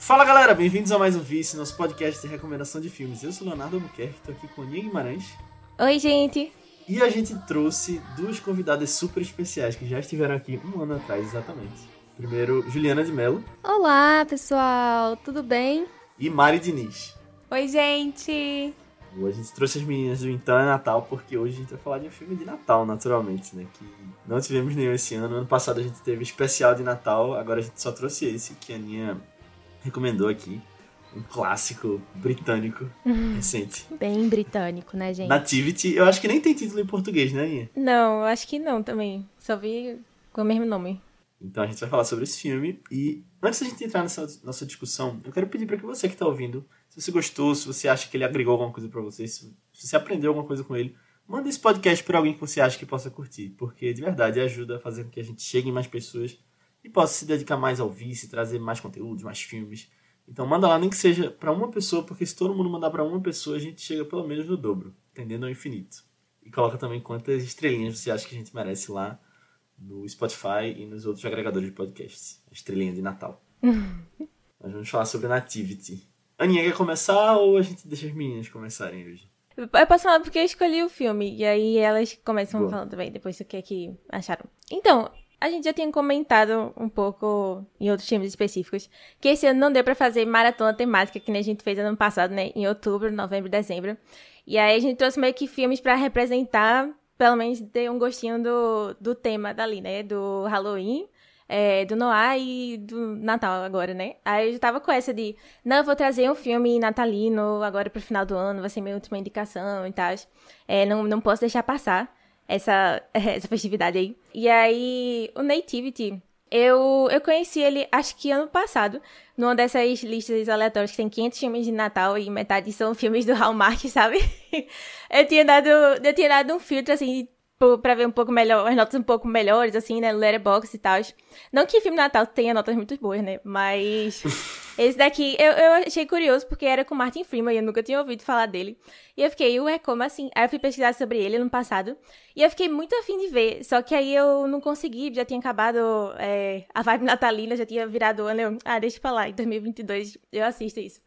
Fala galera, bem-vindos a mais um Vice, nosso podcast de recomendação de filmes. Eu sou Leonardo Albuquerque, tô aqui com Nia Guimarães. Oi, gente. E a gente trouxe duas convidadas super especiais que já estiveram aqui um ano atrás, exatamente. Primeiro, Juliana de Mello. Olá, pessoal, tudo bem? E Mari Diniz. Oi, gente. A gente trouxe as meninas do Então é Natal, porque hoje a gente vai falar de um filme de Natal, naturalmente, né? Que não tivemos nenhum esse ano. Ano passado a gente teve especial de Natal, agora a gente só trouxe esse que a Aninha recomendou aqui. Um clássico britânico recente. Bem britânico, né, gente? Nativity, eu acho que nem tem título em português, né, Aninha? Não, acho que não também. Só vi com o mesmo nome. Então a gente vai falar sobre esse filme. E antes da gente entrar nessa nossa discussão, eu quero pedir para que você que está ouvindo, se você gostou, se você acha que ele agregou alguma coisa para você, se você aprendeu alguma coisa com ele, manda esse podcast para alguém que você acha que possa curtir, porque de verdade ajuda a fazer com que a gente chegue em mais pessoas e possa se dedicar mais ao vice, trazer mais conteúdos, mais filmes. Então manda lá, nem que seja para uma pessoa, porque se todo mundo mandar para uma pessoa, a gente chega pelo menos no dobro, tendendo ao infinito. E coloca também quantas estrelinhas você acha que a gente merece lá no Spotify e nos outros agregadores de podcasts. A estrelinha de Natal. Nós vamos falar sobre Nativity. Aninha, quer começar ou a gente deixa as meninas começarem hoje? Eu posso falar porque eu escolhi o filme, e aí elas começam Boa. falando também, depois do que é que acharam. Então, a gente já tinha comentado um pouco em outros filmes específicos que esse ano não deu para fazer maratona temática que nem a gente fez ano passado, né? Em outubro, novembro, dezembro. E aí a gente trouxe meio que filmes para representar, pelo menos ter um gostinho do, do tema dali, né? Do Halloween, é, do Noah e do Natal agora, né? Aí eu já tava com essa de, não, eu vou trazer um filme natalino agora pro final do ano, vai ser minha última indicação e tal. É, não, não posso deixar passar essa, essa festividade aí. E aí, o Nativity, eu, eu conheci ele, acho que ano passado, numa dessas listas aleatórias que tem 500 filmes de Natal e metade são filmes do Hallmark, sabe? eu tinha dado, eu tinha dado um filtro, assim, pra ver um pouco melhor, as notas um pouco melhores, assim, né, Letterboxd e tal. Não que filme de Natal tenha notas muito boas, né, mas... esse daqui, eu, eu achei curioso, porque era com Martin Freeman, e eu nunca tinha ouvido falar dele. E eu fiquei, ué, como assim? Aí eu fui pesquisar sobre ele no passado, e eu fiquei muito afim de ver, só que aí eu não consegui, já tinha acabado é, a vibe natalina, já tinha virado ano, eu, ah, deixa pra lá, em 2022 eu assisto isso.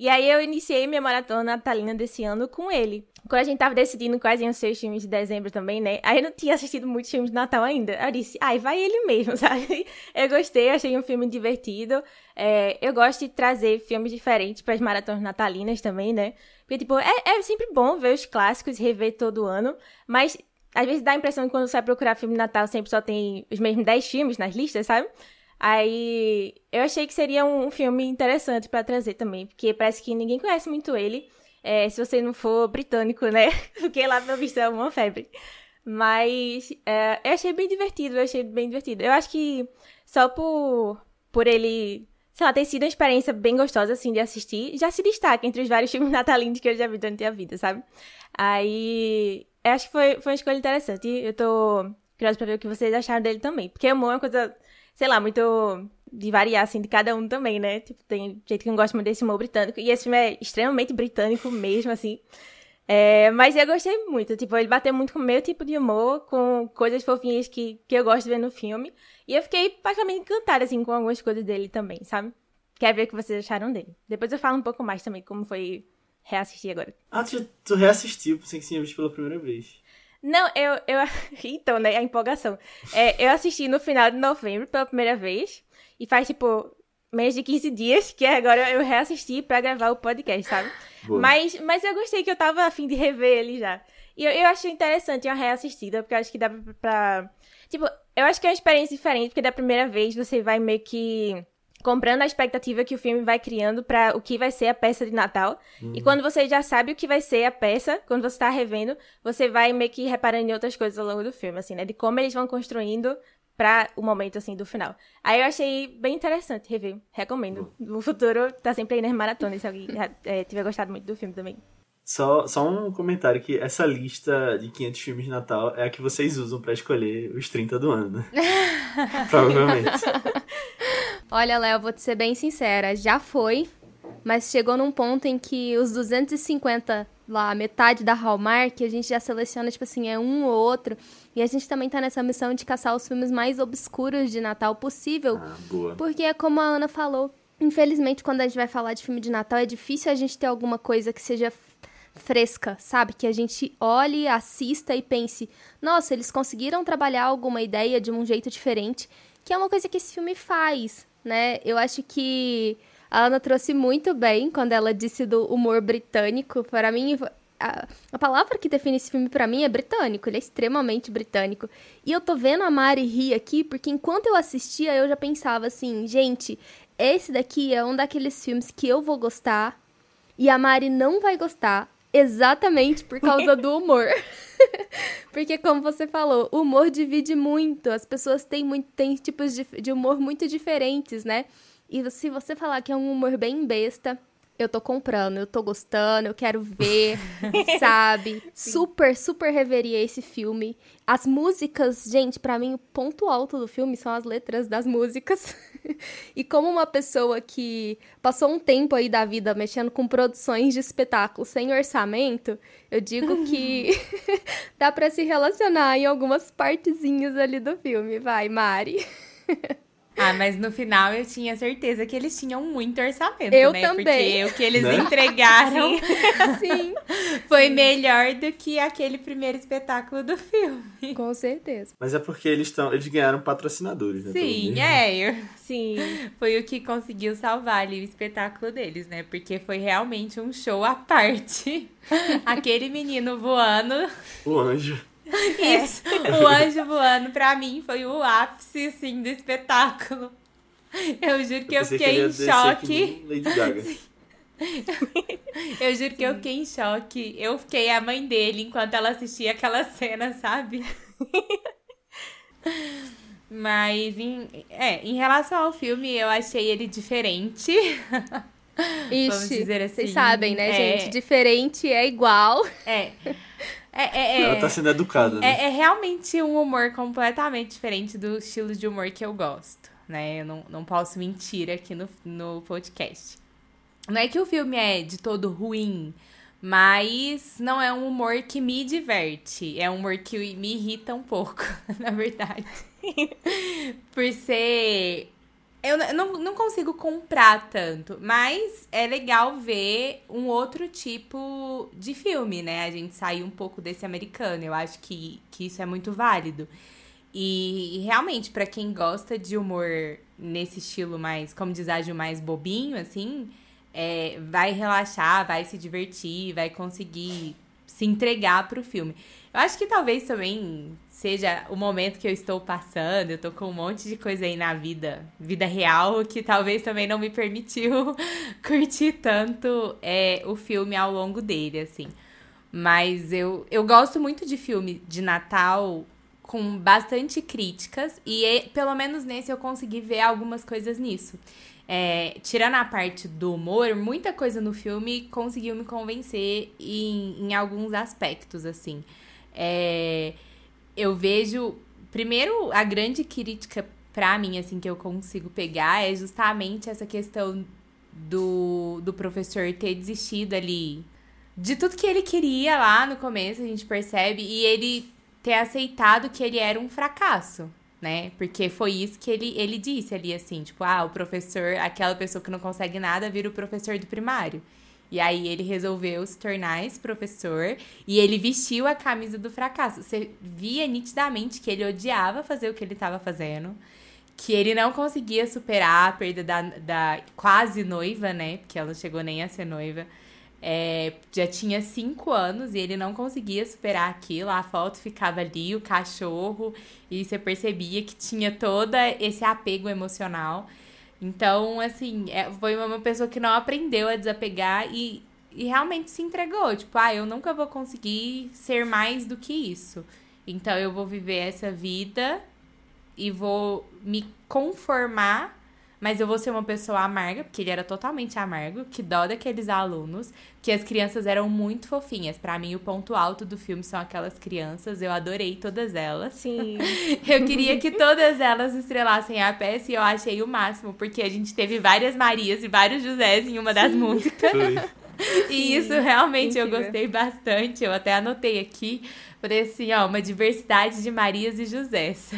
E aí eu iniciei minha maratona natalina desse ano com ele. Quando a gente tava decidindo quais iam ser os filmes de dezembro também, né? Aí eu não tinha assistido muitos filmes de Natal ainda. Aí eu disse, ai, vai ele mesmo, sabe? Eu gostei, achei um filme divertido. É, eu gosto de trazer filmes diferentes para as maratonas natalinas também, né? Porque, tipo, é, é sempre bom ver os clássicos e rever todo ano, mas às vezes dá a impressão que quando você vai procurar filme de Natal sempre só tem os mesmos 10 filmes nas listas, sabe? Aí eu achei que seria um filme interessante para trazer também, porque parece que ninguém conhece muito ele, é, se você não for britânico, né? porque lá, pelo visto, é uma febre. Mas é, eu achei bem divertido, eu achei bem divertido. Eu acho que só por, por ele, sei lá, ter sido uma experiência bem gostosa, assim, de assistir, já se destaca entre os vários filmes natalinos que eu já vi durante a vida, sabe? Aí, eu acho que foi, foi uma escolha interessante. Eu tô curiosa pra ver o que vocês acharam dele também. Porque amor é uma coisa sei lá, muito de variar, assim, de cada um também, né? Tipo, tem gente que não gosta muito desse humor britânico. E esse filme é extremamente britânico mesmo, assim. É, mas eu gostei muito. Tipo, ele bateu muito com o meu tipo de humor, com coisas fofinhas que, que eu gosto de ver no filme. E eu fiquei praticamente encantada, assim, com algumas coisas dele também, sabe? Quero ver o que vocês acharam dele. Depois eu falo um pouco mais também, como foi reassistir agora. Ah, tu, tu reassistiu, pensei que tinha visto pela primeira vez. Não, eu, eu. Então, né? A empolgação. É, eu assisti no final de novembro pela primeira vez. E faz, tipo, menos de 15 dias que agora eu reassisti pra gravar o podcast, sabe? Mas, mas eu gostei que eu tava afim de rever ele já. E eu, eu achei interessante uma reassistida, porque eu acho que dá pra, pra. Tipo, eu acho que é uma experiência diferente, porque da primeira vez você vai meio que comprando a expectativa que o filme vai criando para o que vai ser a peça de Natal. Uhum. E quando você já sabe o que vai ser a peça, quando você tá revendo, você vai meio que reparando em outras coisas ao longo do filme, assim, né? De como eles vão construindo para o momento, assim, do final. Aí eu achei bem interessante rever. Recomendo. No futuro, tá sempre aí nas maratonas, se alguém é, tiver gostado muito do filme também. Só, só um comentário que essa lista de 500 filmes de Natal é a que vocês usam para escolher os 30 do ano, né? Provavelmente. Olha, Léo, vou te ser bem sincera, já foi, mas chegou num ponto em que os 250 lá, metade da Hallmark, a gente já seleciona, tipo assim, é um ou outro. E a gente também tá nessa missão de caçar os filmes mais obscuros de Natal possível. Ah, boa. Porque é como a Ana falou, infelizmente, quando a gente vai falar de filme de Natal, é difícil a gente ter alguma coisa que seja fresca, sabe? Que a gente olhe, assista e pense: nossa, eles conseguiram trabalhar alguma ideia de um jeito diferente, que é uma coisa que esse filme faz, né? Eu acho que a Ana trouxe muito bem quando ela disse do humor britânico. Para mim, a, a palavra que define esse filme para mim é britânico, ele é extremamente britânico. E eu tô vendo a Mari rir aqui, porque enquanto eu assistia, eu já pensava assim, gente, esse daqui é um daqueles filmes que eu vou gostar e a Mari não vai gostar, exatamente por causa do humor. Porque, como você falou, o humor divide muito. As pessoas têm, muito, têm tipos de, de humor muito diferentes, né? E se você falar que é um humor bem besta, eu tô comprando, eu tô gostando, eu quero ver, sabe? Sim. Super, super reveria esse filme. As músicas, gente, para mim o ponto alto do filme são as letras das músicas. e como uma pessoa que passou um tempo aí da vida mexendo com produções de espetáculo sem orçamento, eu digo que dá para se relacionar em algumas partezinhas ali do filme. Vai, Mari. Ah, mas no final eu tinha certeza que eles tinham muito orçamento, eu né? Também. Porque o que eles né? entregaram Sim. foi melhor do que aquele primeiro espetáculo do filme. Com certeza. Mas é porque eles estão, eles ganharam patrocinadores, né? Sim, é. Eu... Sim. Foi o que conseguiu salvar ali o espetáculo deles, né? Porque foi realmente um show à parte. Aquele menino voando. O anjo. Isso. O anjo voando, pra mim, foi o ápice, assim, do espetáculo. Eu juro que eu, eu fiquei que em choque. Lady Gaga. eu juro que eu fiquei em choque. Eu fiquei a mãe dele enquanto ela assistia aquela cena, sabe? Mas, em, é, em relação ao filme, eu achei ele diferente. Ixi, Vamos dizer assim. Vocês sabem, né, é... gente? Diferente é igual. É. É, é, é, Ela tá sendo educada. Né? É, é, realmente um humor completamente diferente do estilo de humor que eu gosto, né? Eu não, não posso mentir aqui no, no podcast. Não é que o filme é de todo ruim, mas não é um humor que me diverte. É um humor que me irrita um pouco, na verdade. Por ser eu não, não consigo comprar tanto, mas é legal ver um outro tipo de filme, né? A gente sair um pouco desse americano. Eu acho que, que isso é muito válido. E, e realmente, para quem gosta de humor nesse estilo mais, como deságio mais bobinho, assim, é, vai relaxar, vai se divertir, vai conseguir se entregar pro filme. Eu acho que talvez também seja o momento que eu estou passando, eu tô com um monte de coisa aí na vida, vida real, que talvez também não me permitiu curtir tanto é, o filme ao longo dele, assim. Mas eu, eu gosto muito de filme de Natal com bastante críticas, e pelo menos nesse eu consegui ver algumas coisas nisso. É, tirando a parte do humor, muita coisa no filme conseguiu me convencer em, em alguns aspectos, assim. É, eu vejo. Primeiro, a grande crítica pra mim, assim, que eu consigo pegar é justamente essa questão do, do professor ter desistido ali de tudo que ele queria lá no começo, a gente percebe, e ele ter aceitado que ele era um fracasso, né? Porque foi isso que ele, ele disse ali, assim, tipo, ah, o professor, aquela pessoa que não consegue nada, vira o professor do primário. E aí ele resolveu se tornar esse professor e ele vestiu a camisa do fracasso. Você via nitidamente que ele odiava fazer o que ele estava fazendo, que ele não conseguia superar a perda da, da quase noiva, né? Porque ela chegou nem a ser noiva. É, já tinha cinco anos e ele não conseguia superar aquilo. A foto ficava ali, o cachorro, e você percebia que tinha todo esse apego emocional. Então, assim, é, foi uma pessoa que não aprendeu a desapegar e, e realmente se entregou. Tipo, ah, eu nunca vou conseguir ser mais do que isso. Então, eu vou viver essa vida e vou me conformar mas eu vou ser uma pessoa amarga, porque ele era totalmente amargo, que dó daqueles alunos, que as crianças eram muito fofinhas. para mim, o ponto alto do filme são aquelas crianças, eu adorei todas elas. Sim. eu queria que todas elas estrelassem a peça e eu achei o máximo, porque a gente teve várias Marias e vários Josés em uma das Sim. músicas. E isso realmente eu gostei bastante. Eu até anotei aqui. Falei assim, ó, uma diversidade de Marias e Josés.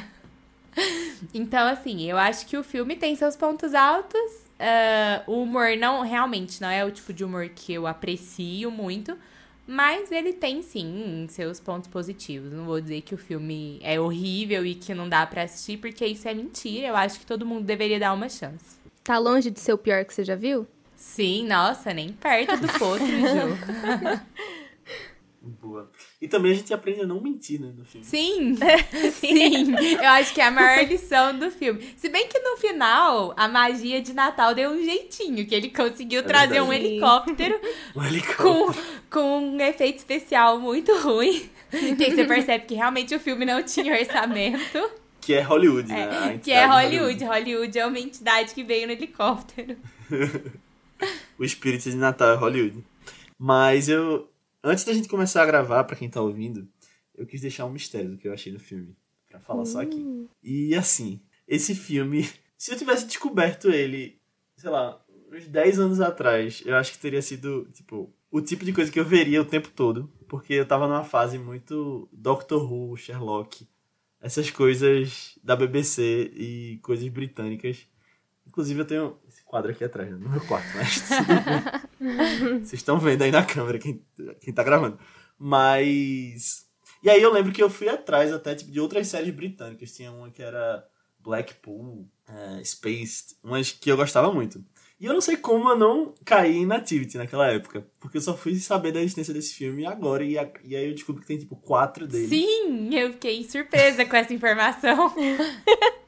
Então, assim, eu acho que o filme tem seus pontos altos uh, o humor não, realmente, não é o tipo de humor que eu aprecio muito. Mas ele tem sim seus pontos positivos. Não vou dizer que o filme é horrível e que não dá para assistir, porque isso é mentira. Eu acho que todo mundo deveria dar uma chance. Tá longe de ser o pior que você já viu? Sim, nossa, nem perto do potro, Ju. Boa. E também a gente aprende a não mentir, né, no filme. Sim, sim. Eu acho que é a maior lição do filme. Se bem que no final, a magia de Natal deu um jeitinho, que ele conseguiu é trazer verdade. um helicóptero, um helicóptero. Com, com um efeito especial muito ruim. Que aí você percebe que realmente o filme não tinha orçamento. Que é Hollywood, né? É, que é Hollywood. Hollywood. Hollywood é uma entidade que veio no helicóptero. o espírito de Natal é Hollywood. Mas eu, Antes da gente começar a gravar, para quem tá ouvindo, eu quis deixar um mistério do que eu achei no filme. para falar só aqui. Uh. E assim, esse filme, se eu tivesse descoberto ele, sei lá, uns 10 anos atrás, eu acho que teria sido, tipo, o tipo de coisa que eu veria o tempo todo. Porque eu tava numa fase muito Doctor Who, Sherlock, essas coisas da BBC e coisas britânicas. Inclusive eu tenho quadro aqui atrás, né? no meu quarto, mas Vocês estão vendo aí na câmera quem, quem tá gravando. Mas. E aí eu lembro que eu fui atrás até tipo, de outras séries britânicas. Tinha uma que era Blackpool, uh, Spaced, umas que eu gostava muito. E eu não sei como eu não caí em Nativity naquela época. Porque eu só fui saber da existência desse filme agora. E, a, e aí eu descobri que tem, tipo, quatro deles. Sim, eu fiquei surpresa com essa informação.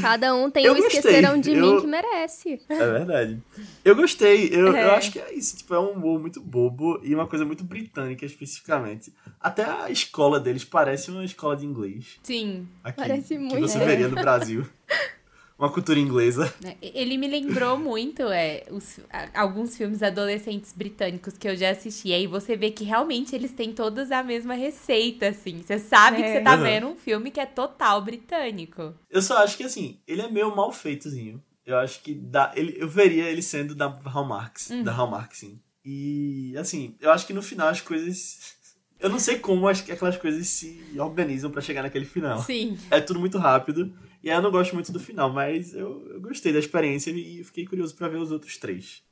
Cada um tem eu o gostei. Esqueceram de eu... Mim que merece. É verdade. Eu gostei. Eu, é. eu acho que é isso. Tipo, é um humor muito bobo e uma coisa muito britânica, especificamente. Até a escola deles parece uma escola de inglês. Sim. Aqui, parece muito. Que você veria no Brasil. uma cultura inglesa. É, ele me lembrou muito é, os, alguns filmes adolescentes britânicos que eu já assisti. E aí você vê que realmente eles têm todos a mesma receita, assim. Você sabe é. que você tá uhum. vendo um filme que é total britânico. Eu só acho que, assim, ele é meio mal feitozinho. Eu acho que dá, ele, eu veria ele sendo da Hallmark, uhum. da Hallmark, sim. E, assim, eu acho que no final as coisas... Eu não sei como aquelas coisas se organizam para chegar naquele final. Sim. É tudo muito rápido. E aí eu não gosto muito do final, mas eu, eu gostei da experiência e fiquei curioso para ver os outros três.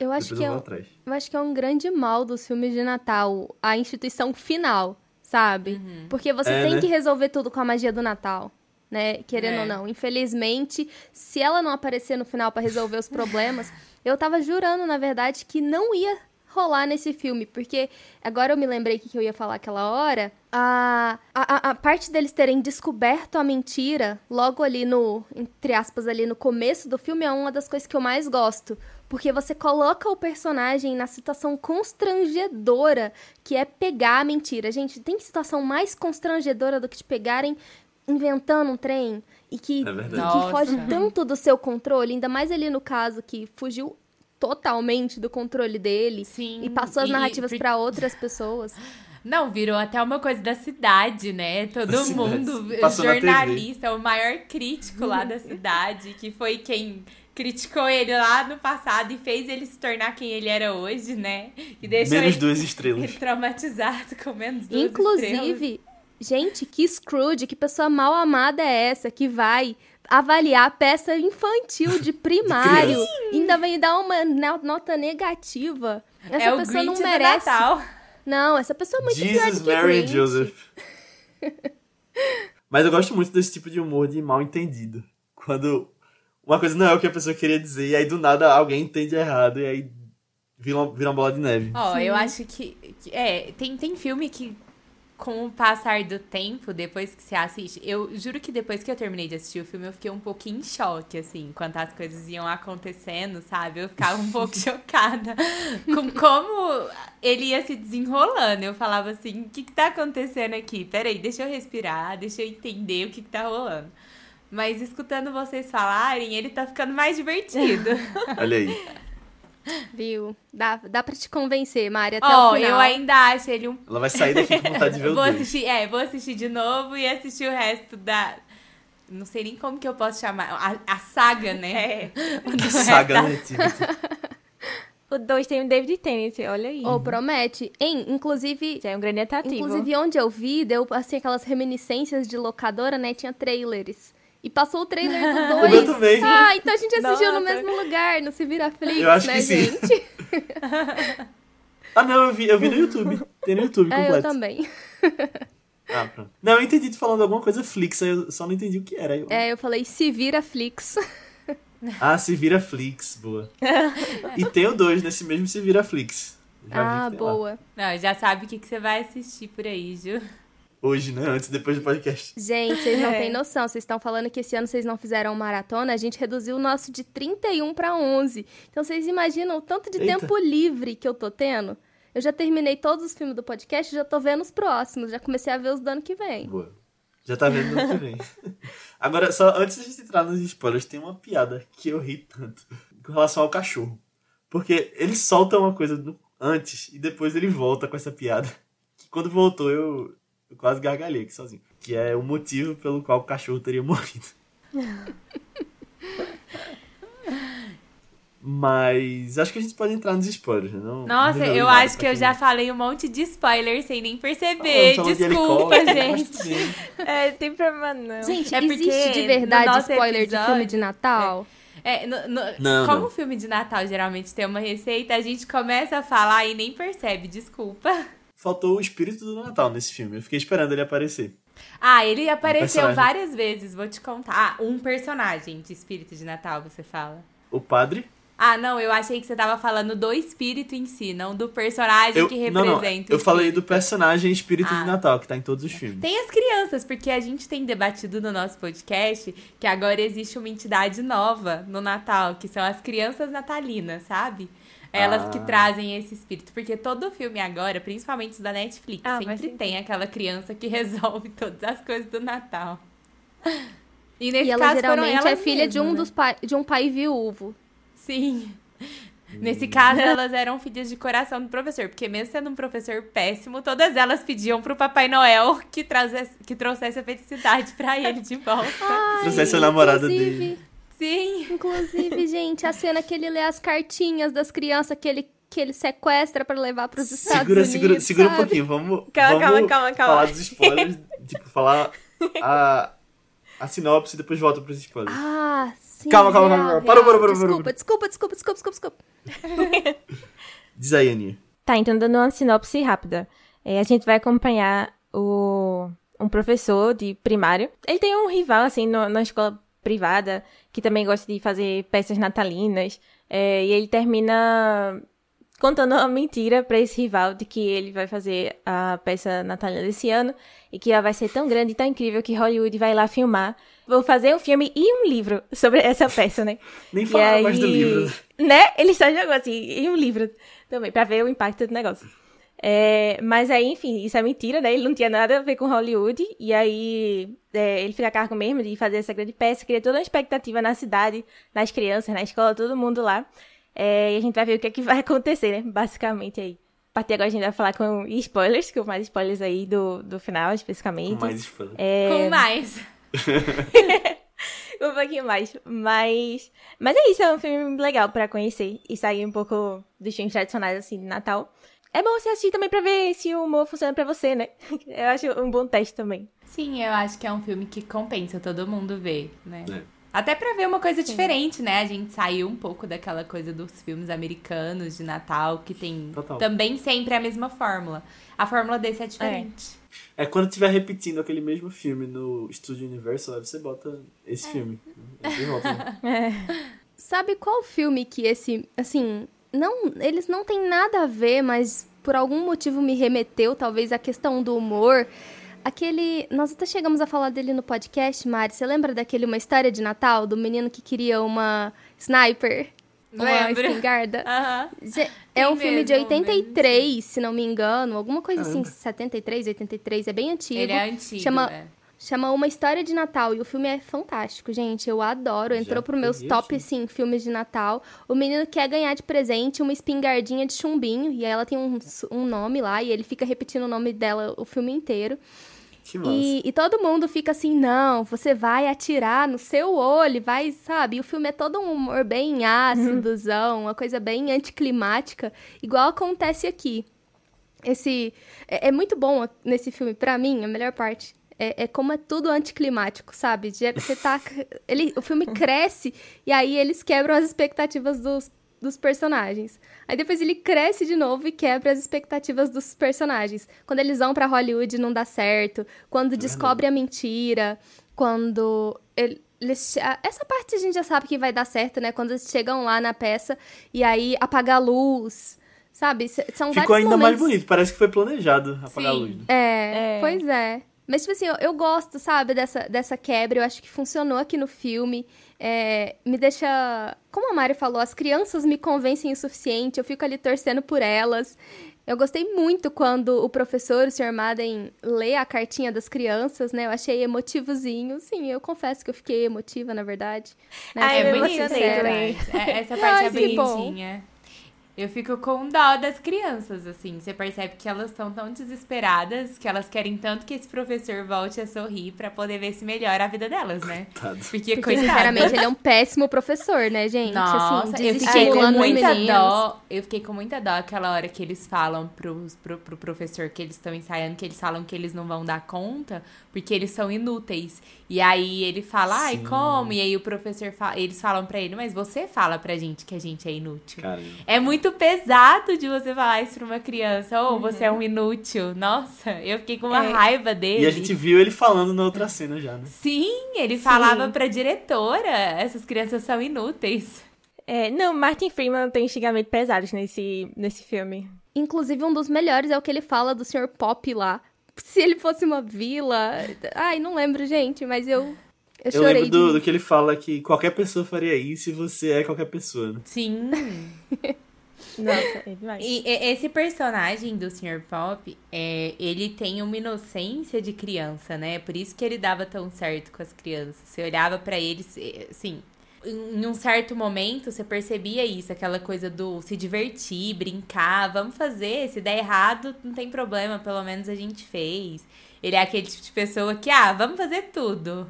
Eu acho, que eu, é, eu acho que é um grande mal dos filmes de Natal, a instituição final, sabe? Uhum. Porque você é, tem né? que resolver tudo com a magia do Natal, né? Querendo é. ou não. Infelizmente, se ela não aparecer no final para resolver os problemas, eu tava jurando, na verdade, que não ia rolar nesse filme, porque agora eu me lembrei que eu ia falar aquela hora. A, a, a parte deles terem descoberto a mentira logo ali no, entre aspas, ali no começo do filme é uma das coisas que eu mais gosto. Porque você coloca o personagem na situação constrangedora que é pegar a mentira. Gente, tem situação mais constrangedora do que te pegarem inventando um trem e que, é que foge tanto do seu controle, ainda mais ali no caso que fugiu totalmente do controle dele Sim, e passou as narrativas e... para outras pessoas. Não, virou até uma coisa da cidade, né? Todo mundo, jornalista, o maior crítico lá da cidade, que foi quem criticou ele lá no passado e fez ele se tornar quem ele era hoje, né? E deixou menos ele, duas estrelas. Ele traumatizado com menos duas Inclusive, estrelas. Inclusive, gente, que Scrooge, que pessoa mal amada é essa que vai avaliar a peça infantil de primário. ainda vai dar uma nota negativa. Essa é pessoa não merece. Não, essa pessoa é muito Jesus, pior do que Mary Grinch. Joseph. Mas eu gosto muito desse tipo de humor de mal entendido. Quando uma coisa não é o que a pessoa queria dizer, e aí do nada alguém entende errado, e aí vira uma, vira uma bola de neve. Ó, oh, eu acho que, que. É, tem, tem filme que com o passar do tempo, depois que você assiste, eu juro que depois que eu terminei de assistir o filme, eu fiquei um pouquinho em choque, assim, quando as coisas iam acontecendo, sabe? Eu ficava um pouco chocada com como ele ia se desenrolando. Eu falava assim, o que que tá acontecendo aqui? Peraí, deixa eu respirar, deixa eu entender o que que tá rolando. Mas escutando vocês falarem, ele tá ficando mais divertido. Olha aí. Viu? Dá, dá pra te convencer, Mari, até oh, o final. eu ainda acho ele um... Ela vai sair daqui com vontade de ver o vou assistir, É, vou assistir de novo e assistir o resto da... Não sei nem como que eu posso chamar. A, a saga, né? É. A saga né? O 2 tem o David Tennant, olha aí. Oh, promete. Hein, inclusive... Já é um grande atrativo. Inclusive, onde eu vi, deu, assim, aquelas reminiscências de locadora, né? Tinha trailers. E passou o trailer do O 2. meu também. Ah, então a gente assistiu no Nossa. mesmo lugar, no Se Vira Flix, Eu acho né, que sim. gente? Ah, não, eu vi, eu vi no YouTube. Tem no YouTube É, eu completo. também. Ah, pronto. Não, eu entendi tu falando alguma coisa Flix, aí eu só não entendi o que era. Eu- É, eu falei Se Vira Flix. Ah, se vira Flix, boa. e tem o 2 nesse mesmo se vira Flix. Já Ah, boa. Não, já sabe o que, que você vai assistir por aí, Ju. Hoje, né? Antes e depois do podcast. Gente, vocês não É. têm noção. Vocês estão falando que esse ano vocês não fizeram maratona. A gente reduziu o nosso de 31 para 11. Então vocês imaginam o tanto de Eita. tempo livre que eu tô tendo? Eu já terminei todos os filmes do podcast, já tô vendo os próximos. Já comecei a ver os do ano que vem. Boa. Já tá vendo o que vem. Agora, só antes de a gente entrar nos spoilers, tem uma piada que eu ri tanto com relação ao cachorro. Porque ele solta uma coisa antes e depois ele volta com essa piada. Que quando voltou eu, eu quase gargalhei aqui sozinho. Que é o motivo pelo qual o cachorro teria morrido. Mas acho que a gente pode entrar nos spoilers, né? Não, Nossa, não eu acho que eu já falei um monte de spoiler sem nem Ah, perceber. de Desculpa, mas gente. É, tem problema não. Gente, É porque existe de no verdade nosso spoiler de episódio- filme de Natal? É, no- no- Não, como não. o filme de Natal geralmente tem uma receita, a gente começa a falar e nem percebe, desculpa. Faltou o espírito do Natal nesse filme. Eu fiquei esperando ele aparecer. Ah, ele apareceu personagem. várias vezes, vou te contar. Ah, um personagem de espírito de Natal, você fala. O padre Ah, não, eu achei que você tava falando do espírito em si, não do personagem Eu, que não, não, representa o eu falei do personagem Espírito Ah. de Natal, que tá em todos os filmes. Tem as crianças, porque a gente tem debatido no nosso podcast que agora existe uma entidade nova no Natal, que são as crianças natalinas, sabe? Elas Ah. que trazem esse espírito. Porque todo filme agora, principalmente os da Netflix, Ah, sempre tem aquela criança que resolve todas as coisas do Natal. E nesse E ela caso foram geralmente é elas filha de um, né? dos pai, de um pai viúvo. Sim. Nesse caso, elas eram filhas de coração do professor, porque mesmo sendo um professor péssimo, todas elas pediam pro Papai Noel que, trazesse, que trouxesse a felicidade pra ele de volta. Trouxesse a namorada inclusive, dele. Sim. Inclusive, gente, a cena que ele lê as cartinhas das crianças que ele, que ele sequestra pra levar pros Estados Segura, Unidos. segura, segura um sabe? pouquinho. Vamos, Calma, vamos calma, calma, calma. falar dos spoilers. tipo, falar a, a sinopse e depois volta pros spoilers. Ah, sim. Calma, calma, calma, real. parou, parou, parou, parou. Desculpa, desculpa, desculpa, desculpa, desculpa, desculpa. Diz aí, Aninha. Tá, então dando uma sinopse rápida. É, a gente vai acompanhar o, um professor de primário. Ele tem um rival, assim, no- na escola privada, que também gosta de fazer peças natalinas. É, e ele termina contando uma mentira pra esse rival de que ele vai fazer a peça natalina desse ano e que ela vai ser tão grande e tão incrível que Hollywood vai lá filmar. Vou fazer um filme e um livro sobre essa peça, né? Nem E falaram mais do livro. Né? Ele só jogou assim, em um livro também, pra ver o impacto do negócio. É, mas aí, enfim, isso é mentira, né? Ele não tinha nada a ver com Hollywood. E aí, é, ele fica a cargo mesmo de fazer essa grande peça, cria toda uma expectativa na cidade, nas crianças, na escola, todo mundo lá. É, e a gente vai ver o que, é que vai acontecer, né? Basicamente aí. A partir de agora a gente vai falar com spoilers, com mais spoilers aí do, do final, especificamente. Com mais spoilers. É, Com mais. um pouquinho mais. Mas. Mas é isso, é um filme legal pra conhecer e sair um pouco dos filmes tradicionais, assim, de Natal. É bom você assistir também pra ver se o humor funciona pra você, né? Eu acho um bom teste também. Sim, eu acho que é um filme que compensa todo mundo ver, né? É. Até pra ver uma coisa diferente, né? A gente saiu um pouco daquela coisa dos filmes americanos de Natal, que tem Total. também sempre a mesma fórmula. A fórmula desse é diferente. É quando estiver repetindo aquele mesmo filme no Estúdio Universal, aí você bota esse filme. Aí você volta, né? Sabe qual filme que esse, assim, não, eles não têm nada a ver, mas por algum motivo me remeteu, talvez a questão do humor. Aquele, nós até chegamos a falar dele no podcast, Mari. Você lembra daquele uma história de Natal do menino que queria uma sniper, uma Lembro. espingarda? Aham. Ze- É Tem um filme de mesmo, 83, se não me engano, alguma coisa assim, Caramba. 73, 83, é bem antigo. Ele é antigo. Chama- é. Chama Uma História de Natal e o filme é fantástico, gente. Eu adoro. Já Entrou pro meus peguei top, assim, filmes de Natal. O menino quer ganhar de presente uma espingardinha de chumbinho. E aí ela tem um, um nome lá e ele fica repetindo o nome dela o filme inteiro. E, e todo mundo fica assim, não, você vai atirar no seu olho, vai, sabe? E o filme é todo um humor bem ácidozão, uma coisa bem anticlimática, igual acontece aqui. Esse é, é muito bom nesse filme, pra mim, a melhor parte é, é como é tudo anticlimático, sabe? Você tá. Ele, o filme cresce e aí eles quebram as expectativas dos, dos personagens. Aí depois ele cresce de novo e quebra as expectativas dos personagens. Quando eles vão para Hollywood não dá certo, quando é descobre a mentira, quando ele, eles, essa parte a gente já sabe que vai dar certo, né? Quando eles chegam lá na peça e aí apaga a luz, sabe? São Ficou ainda momentos... mais bonito, parece que foi planejado apagar Sim. a luz. Né? É, é, pois é. Mas, tipo assim, eu, eu, gosto, sabe, dessa, dessa quebra. Eu acho que funcionou aqui no filme. É, me deixa. Como a Mari falou, as crianças me convencem o suficiente. Eu fico ali torcendo por elas. Eu gostei muito quando o professor, o Sr. Madden, lê a cartinha das crianças, né? Eu achei emotivozinho. Sim, eu confesso que eu fiquei emotiva, na verdade. Né? Ah, é bonito também. Essa parte Ai, é bonitinha. Eu fico com dó das crianças, assim. Você percebe que elas estão tão desesperadas que elas querem tanto que esse professor volte a sorrir para poder ver se melhora a vida delas, né? Coitado. Porque, Porque sinceramente, ele é um péssimo professor, né, gente? Assim, Nossa, assim, eu fiquei com muita dó. Eu fiquei com muita dó aquela hora que eles falam pro, pro, pro professor que eles estão ensaiando, que eles falam que eles não vão dar conta, porque eles são inúteis. E aí ele fala, ai, como? E aí o professor fala, eles falam para ele, mas você fala pra gente que a gente é inútil. Caramba. É muito pesado de você falar isso pra uma criança, ou oh, você é um inútil. Nossa, eu fiquei com uma é. raiva dele. E a gente viu ele falando na outra cena já, né? Sim, ele Sim. falava pra diretora, essas crianças são inúteis. É, não, Martin Freeman tem xingamentos pesados nesse, nesse filme. Inclusive, um dos melhores é o que ele fala do Sr. Pop lá, se ele fosse uma vila. Ai, não lembro, gente, mas eu. Eu, eu lembro do, do, que ele fala que qualquer pessoa faria isso e você é qualquer pessoa. Né? Sim. Nossa, é demais. E, e esse personagem do Sr. Pop, é, ele tem uma inocência de criança, né? Por isso que ele dava tão certo com as crianças. Você olhava para ele, assim, em um certo momento você percebia isso, aquela coisa do se divertir, brincar, vamos fazer, se der errado, não tem problema, pelo menos a gente fez. Ele é aquele tipo de pessoa que, ah, vamos fazer tudo.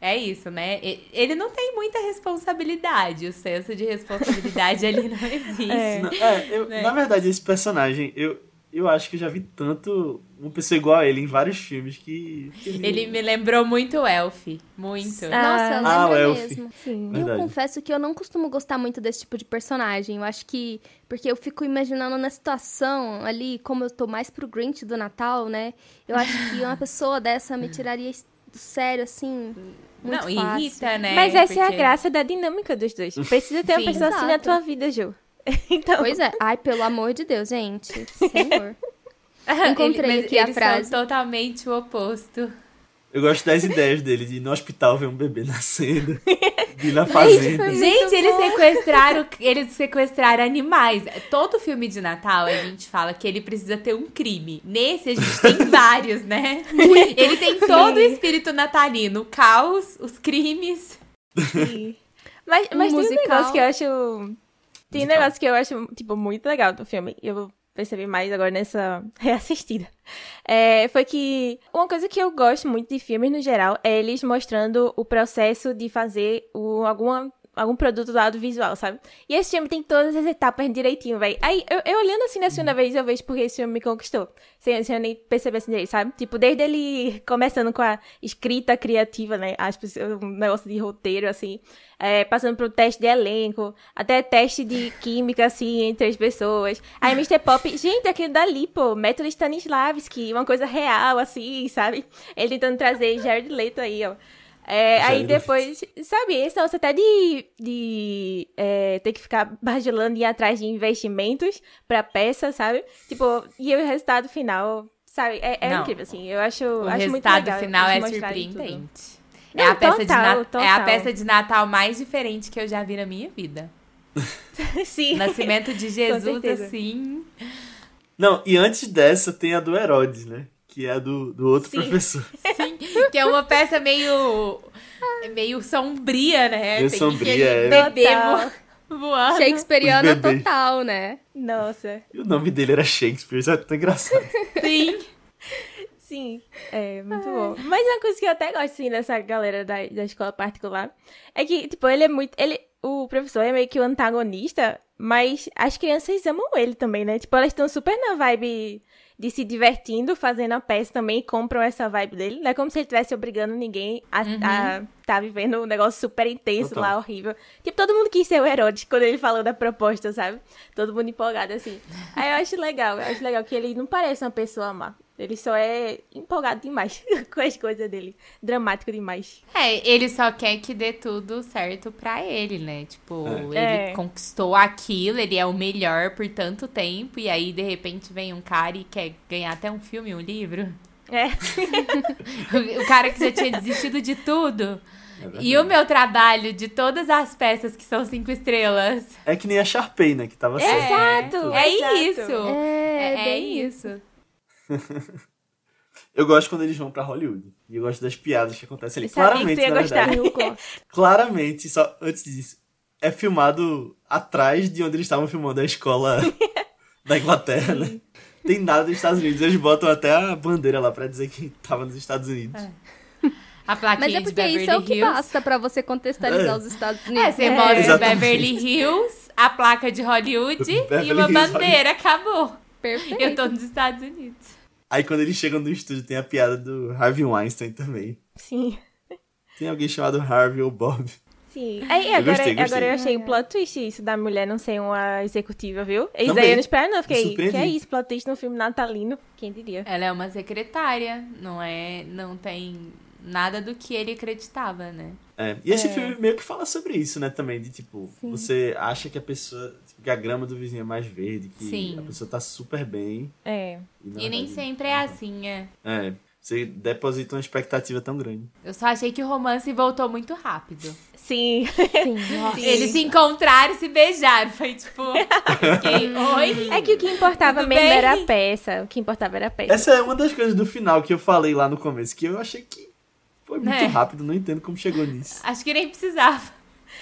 É isso, né? Ele não tem muita responsabilidade, o senso de responsabilidade ali não existe. É, é eu, né? na verdade, esse personagem, eu, eu acho que eu já vi tanto uma pessoa igual a ele em vários filmes que. ele me lembrou muito o Elf. Muito. Ah. Nossa, ah, o Elf. mesmo. Sim. Eu confesso que eu não costumo gostar muito desse tipo de personagem. Eu acho que. Porque eu fico imaginando na situação ali, como eu tô mais pro Grinch do Natal, né? Eu acho que uma pessoa dessa me tiraria do sério, assim. Muito não, fácil. irrita, né? Mas essa Porque... é a graça da dinâmica dos dois. Precisa ter Sim, uma pessoa exato. assim na tua vida, Ju. então... Pois é. Ai, pelo amor de Deus, gente. Senhor. Encontrei Ele, aqui a frase. São totalmente o oposto. Eu gosto das ideias dele, de ir no hospital ver um bebê nascendo, de ir na fazenda. Gente, eles sequestraram, eles sequestraram animais. Todo filme de Natal a gente fala que ele precisa ter um crime. Nesse a gente tem vários, né? Ele tem todo o espírito natalino, o caos, os crimes. Sim. Mas, mas um tem musical. um negócio que eu acho tem um negócio que eu acho, tipo, muito legal do filme. Eu percebi mais agora nessa reassistida. É, foi que uma coisa que eu gosto muito de filmes no geral é eles mostrando o processo de fazer o, alguma algum produto do audiovisual, sabe? E esse filme tem todas as etapas direitinho, velho. Aí, eu, eu, olhando assim na segunda vez, eu vejo porque esse filme me conquistou. Sem, sem eu nem perceber assim dele, sabe? Tipo, desde ele começando com a escrita criativa, né? Acho um negócio de roteiro, assim. É, passando pro teste de elenco, até teste de química, assim, entre as pessoas. Aí Mr. Pop, gente, aquele dali, pô, método Stanislavski, uma coisa real, assim, sabe? Ele tentando trazer Jared Leto aí, ó. É, aí depois, sabe, esse negócio até de, de é, ter que ficar bajulando e ir atrás de investimentos pra peça, sabe? Tipo, e o resultado final, sabe? É, é incrível, assim. Eu acho, o acho muito legal. O resultado final é surpreendente. É, a peça total, de é a peça de Natal mais diferente que eu já vi na minha vida. Sim. Nascimento de Jesus, assim. Não, e antes dessa tem a do Herodes, né? Que é do, do outro Sim. professor. Sim, que é uma peça meio. meio sombria, né? Meio Tem sombria, é. Bebê voando. Shakespeareana total, né? Nossa. E o nome dele era Shakespeare, isso é tão engraçado. Sim. Sim, é muito Ai. bom. Mas uma coisa que eu até gosto, assim, dessa galera da, da escola particular é que, tipo, ele é muito. Ele, o professor é meio que o antagonista, mas as crianças amam ele também, né? Tipo, elas estão super na vibe de se divertindo fazendo a peça também compram essa vibe dele. Não é como se ele estivesse obrigando ninguém a, Uhum. a tá vivendo um negócio super intenso Total. lá, horrível. Tipo, todo mundo quis ser o Herodes quando ele falou da proposta, sabe? Todo mundo empolgado assim. Aí eu acho legal, eu acho legal que ele não parece uma pessoa má. Ele só é empolgado demais com as coisas dele. Dramático demais. É, ele só quer que dê tudo certo pra ele, né? Tipo, ele É. conquistou aquilo, ele é o melhor por tanto tempo, e aí de repente vem um cara e quer ganhar até um filme, um livro. É. o cara que já tinha desistido de tudo. É. E o meu trabalho de todas as peças que são cinco estrelas. É que nem a Sharpay, né? Que tava certo. Exato! É exato. isso. É, É, é bem isso. Eu gosto quando eles vão pra Hollywood. E eu gosto das piadas que acontecem ali. Que Claramente, na verdade. Claramente, só antes disso, é filmado atrás de onde eles estavam filmando a escola da Inglaterra, né? Tem nada dos Estados Unidos. Eles botam até a bandeira lá pra dizer que tava nos Estados Unidos. A plaquinha Mas é de porque Beverly isso é o que Hills. basta pra você contextualizar É. os Estados Unidos. É, você né? mostra Exatamente. Beverly Hills, a placa de Hollywood Beverly e uma Hills, bandeira, acabou. Perfeito. Eu tô nos Estados Unidos. Aí quando eles chegam no estúdio tem a piada do Harvey Weinstein também. Sim. Tem alguém chamado Harvey ou Bob. Sim. Aí, Eu agora, gostei, gostei. agora eu achei um plot twist isso da mulher não ser uma executiva, viu? Isso aí eu não espero, não. Fiquei, que é isso? Plot twist no filme natalino? Quem diria? Ela é uma secretária, não é, não tem nada do que ele acreditava, né? É, e esse filme meio que fala sobre isso, né, também, de tipo, você acha que a pessoa, que a grama do vizinho é mais verde, que Sim. a pessoa tá super bem. É. na E nem sempre é assim, é. É, você deposita uma expectativa tão grande. Eu só achei que o romance voltou muito rápido. Sim. Sim, nossa. Eles se encontraram e se beijaram. Foi tipo. fiquei, Oi? É que o que importava Tudo mesmo bem? era a peça. O que importava era a peça. Essa é uma das coisas do final que eu falei lá no começo, que eu achei que foi muito É. rápido, não entendo como chegou nisso. Acho que nem precisava.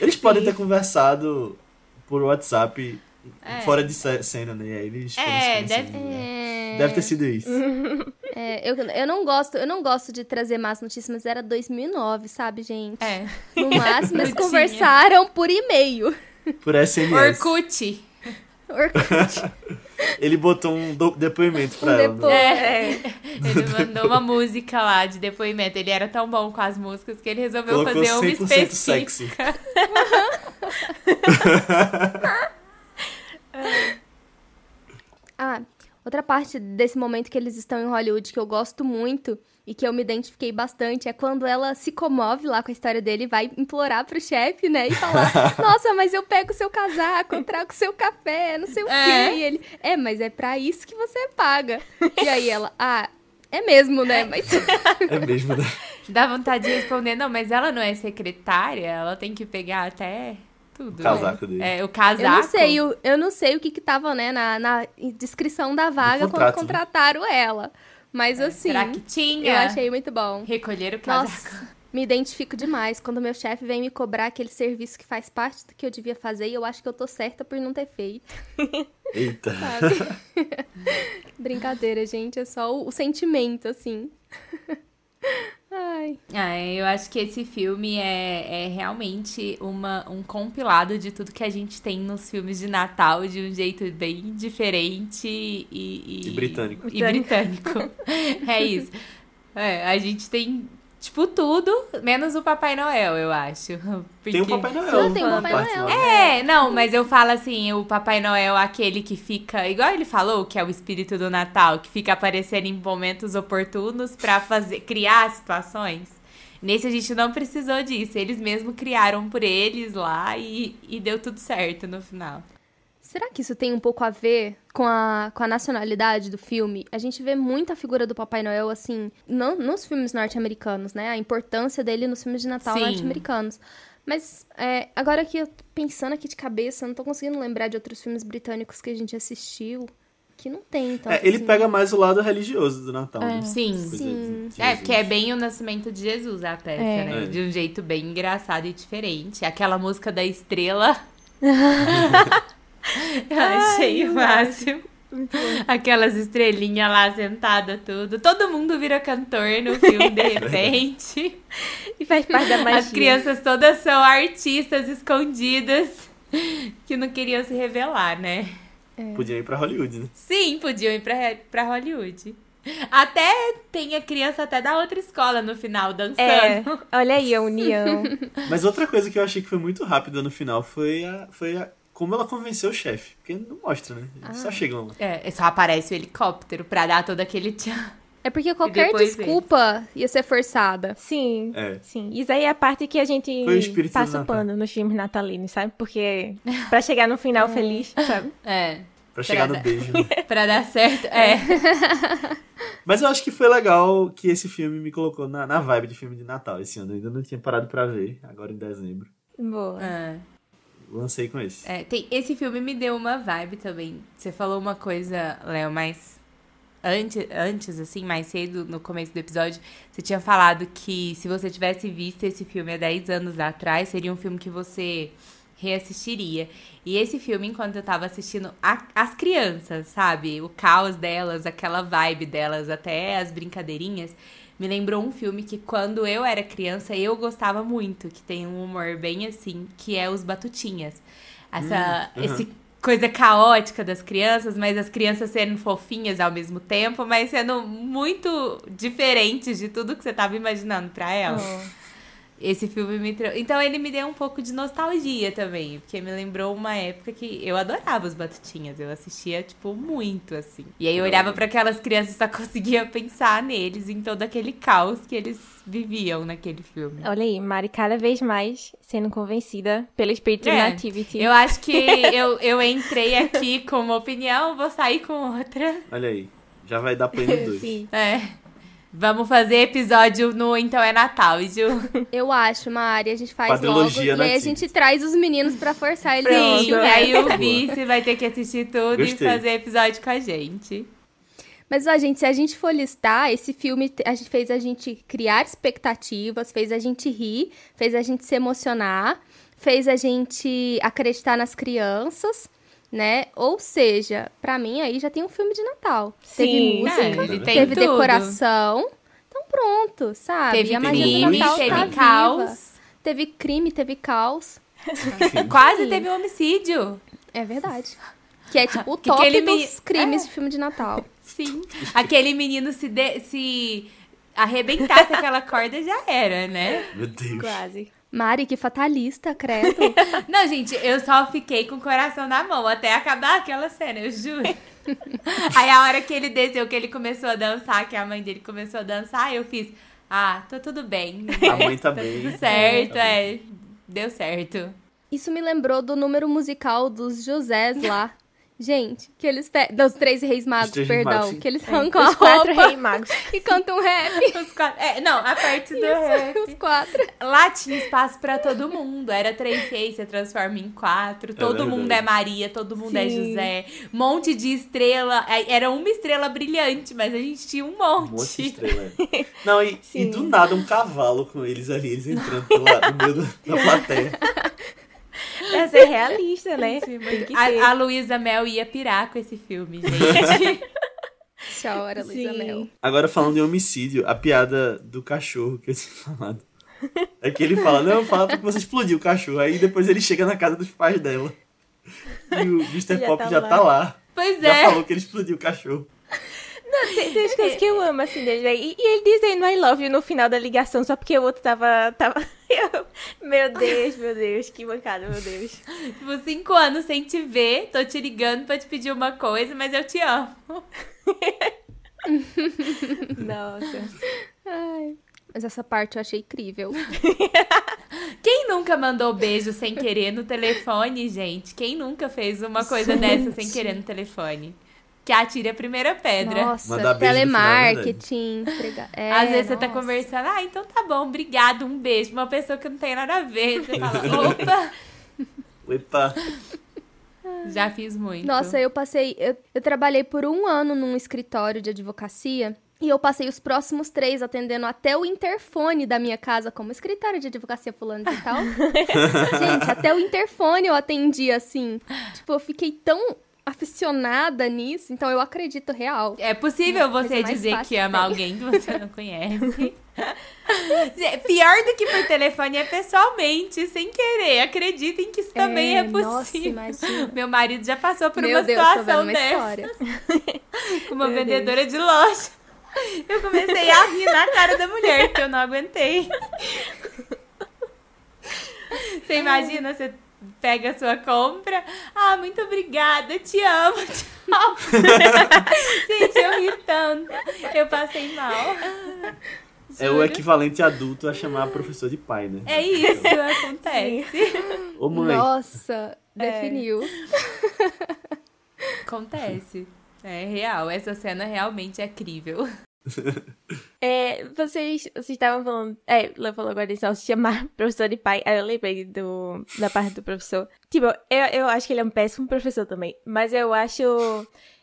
Eles podem ter conversado por WhatsApp É. fora de ce- cena, né? E aí eles É, deve- né? Deve ter sido isso. é, eu, eu não gosto, eu não gosto de trazer más notícias, mas era 2009, sabe, gente? É. No máximo eles conversaram por e-mail. Por SMS. Orkut. Orkut. Ele botou um do- depoimento pra Um ela. depo- né? É. Ele mandou uma música lá de depoimento. Ele era tão bom com as músicas que ele resolveu Colocou fazer uma 100% específica. sexy. Ah, outra parte desse momento que eles estão em Hollywood que eu gosto muito e que eu me identifiquei bastante é quando ela se comove lá com a história dele e vai implorar pro chefe, né? E falar: Nossa, mas eu pego seu casaco, eu trago seu café, não sei o É. quê. E ele: É, mas é pra isso que você paga. E aí ela: Ah, é mesmo, né? Mas. É mesmo, né? Dá vontade de responder, não, mas ela não é secretária, ela tem que pegar até tudo. O casaco dele. É, o casaco. Eu não sei, o- eu não sei o que que tava, né, na, na descrição da vaga quando né? contrataram ela. Mas assim, Será que tinha? eu achei muito bom. Recolher o casaco. Nossa, me identifico demais quando meu chefe vem me cobrar aquele serviço que faz parte do que eu devia fazer e eu acho que eu tô certa por não ter feito, Eita. Brincadeira, gente, é só o, o sentimento, assim. Ai. Ah, eu acho que esse filme é, é realmente uma, um compilado de tudo que a gente tem nos filmes de Natal de um jeito bem diferente e... E, E britânico. E britânico. é isso. É, a gente tem, tipo, tudo, menos o Papai Noel, eu acho. Tem o Porque- Papai Noel. Só tem o Papai Noel. É, não, mas eu falo assim, o Papai Noel, aquele que fica, igual ele falou, que é o espírito do Natal, que fica aparecendo em momentos oportunos pra fazer, criar situações. Nesse a gente não precisou disso, eles mesmos criaram por eles lá e, e deu tudo certo no final. Será que isso tem um pouco a ver com a, com a nacionalidade do filme? A gente vê muita figura do Papai Noel, assim, não, nos filmes norte-americanos, né? A importância dele nos filmes de Natal norte-americanos. Mas é, agora que eu tô pensando aqui de cabeça, eu não tô conseguindo lembrar de outros filmes britânicos que a gente assistiu que não tem tanto. É, ele assim. pega mais o lado religioso do Natal, né? Sim. Sim. É, Jesus. porque é bem o nascimento de Jesus a peça, É. né? É. De um jeito bem engraçado e diferente. Aquela música da estrela. Eu achei o máximo. Aquelas estrelinhas lá sentadas, tudo. Todo mundo vira cantor no filme, de repente. E faz parte da magia. As crianças todas são artistas escondidas que não queriam se revelar, né? Podiam ir pra Hollywood, né? Sim, podiam ir pra, pra Hollywood. Até tem a criança até da outra escola no final dançando. É, olha aí a união. Mas outra coisa que eu achei que foi muito rápida no final foi a, foi a como ela convenceu o chefe. Porque não mostra, né? Eles Só chegam lá. É, só aparece o helicóptero pra dar todo aquele tchan. É porque qualquer desculpa ia ser forçada. Sim, É. sim. Isso aí é a parte que a gente passa o pano nos filmes natalinos, sabe? Porque pra chegar no final feliz, sabe? É. Pra chegar no dar- beijo. né? Pra dar certo. É. Mas eu acho que foi legal que esse filme me colocou na, na vibe de filme de Natal esse ano. Eu ainda não tinha parado pra ver, agora em dezembro. Boa. É. Lancei com esse. É, tem, esse filme me deu uma vibe também. Você falou uma coisa, Léo, mas antes, antes, assim, mais cedo, no começo do episódio, você tinha falado que se você tivesse visto esse filme há 10 anos atrás, seria um filme que você reassistiria. E esse filme, enquanto eu tava assistindo a- as crianças, sabe? O caos delas, aquela vibe delas, até as brincadeirinhas, me lembrou um filme que quando eu era criança eu gostava muito, que tem um humor bem assim, que é Os Batutinhas. Essa Hum, uhum. esse coisa caótica das crianças, mas as crianças sendo fofinhas ao mesmo tempo, mas sendo muito diferentes de tudo que você tava imaginando pra elas. Oh. Esse filme me trouxe. Então ele me deu um pouco de nostalgia também, porque me lembrou uma época que eu adorava os Batutinhas, eu assistia, tipo, muito assim. E aí eu olhava pra aquelas crianças e só conseguia pensar neles, em todo aquele caos que eles viviam naquele filme. Olha aí, Mari cada vez mais sendo convencida pelo espírito É, Nativity. Eu acho que eu, eu entrei aqui com uma opinião, vou sair com outra. Olha aí. Já vai dar play no 2. Sim. É. Vamos fazer episódio no Então é Natal, Ju. Eu acho, Mari, a gente faz Quadrilogia logo. E aí a gente traz os meninos pra forçar eles a Pronto, assistir Sim, o e aí o Vice vai ter que assistir tudo Gostei. e fazer episódio com a gente. Mas, ó, gente, se a gente for listar, esse filme a gente fez a gente criar expectativas, fez a gente rir, fez a gente se emocionar, fez a gente acreditar nas crianças, né? Ou seja, pra mim aí já tem um filme de Natal. Sim, teve música, É, teve tudo. decoração. Então pronto, sabe? Teve a magia do crime, Natal teve tá viva. caos. Teve crime, teve caos. Quase teve um homicídio. É verdade. Que é tipo o top aquele dos meni- crimes É. de filme de Natal. Sim. Aquele menino se, de- se arrebentasse aquela corda já era, né? Meu Deus. Quase. Mari, que fatalista, credo. Não, gente, eu só fiquei com o coração na mão até acabar aquela cena, eu juro. Aí a hora que ele desceu, que ele começou a dançar, que a mãe dele começou a dançar, eu fiz, ah, tá tudo bem. A mãe tá bem. Tudo certo, Tá bem. é. Deu certo. Isso me lembrou do número musical dos Josés lá. Gente, que eles pe... dos três reis magos, três perdão, magos, sim. que eles É, arrancam os a quatro roupa rei magos. e cantam rap. Os quatro, é, não, a parte do rap. Os quatro. Lá tinha espaço pra todo mundo. Era três reis, você transforma em quatro. Todo verdade. mundo é Maria, todo mundo é Sim. José. Monte de estrela. É, Era uma estrela brilhante, mas a gente tinha um monte. Um monte de estrela. é. Não, e, e do nada um cavalo com eles ali, eles entrando pela, no meio da plateia. Pra ser realista, né? A, a Luísa Mel ia pirar com esse filme, gente. Chora, Luísa. Mel. Agora falando em homicídio, a piada do cachorro que eu tinha falado. É que ele fala, não, fala porque você explodiu o cachorro. Aí depois ele chega na casa dos pais dela. E o Mr. Já Pop tá já lá. tá lá. pois Já é. falou que ele explodiu o cachorro. Tem, tem as coisas que eu amo, assim, dele, velho. E, e ele dizendo I love you no final da ligação, só porque o outro tava. tava... eu- Meu Deus, meu Deus, que bancada, meu Deus. Tipo, cinco anos sem te ver, tô te ligando pra te pedir uma coisa, mas eu te amo. Nossa. Ai. Mas essa parte eu achei incrível. Quem nunca mandou beijo sem querer no telefone, gente? Quem nunca fez uma coisa dessa sem querer no telefone? Que atire a primeira pedra. Nossa, final, é telemarketing. entregar- é, Às vezes você tá nossa. conversando, ah, então tá bom, obrigado, um beijo. Uma pessoa que não tem nada a ver. Você fala, opa, Epa. já fiz muito. Nossa, eu passei. Eu, eu trabalhei por um ano num escritório de advocacia. E eu passei os próximos três atendendo até o interfone da minha casa como escritório de advocacia fulano de tal. Gente, até o interfone eu atendi assim. Tipo, eu fiquei tão aficionada nisso, então eu acredito real. É possível Vai você dizer que ama alguém que você não conhece. Pior do que por telefone é pessoalmente, sem querer. Acreditem que isso também é, Nossa, possível. imagina. Meu marido já passou por Meu uma Deus, situação dessa com uma Meu vendedora de loja. Eu comecei a rir na cara da mulher, que eu não aguentei. Você imagina, você pega a sua compra. Ah, muito obrigada, te amo, tchau. Gente, eu ri tanto. Eu passei mal. É o equivalente adulto a chamar professor de pai, né? É isso, acontece. Ô mãe, Nossa, É. definiu. Acontece. É real, essa cena realmente é crível. É, vocês, estavam falando. É, Léo falou agora de se chamar professor de pai. Aí eu lembrei do, da parte do professor. Tipo, eu, eu acho que ele é um péssimo professor também. Mas eu acho.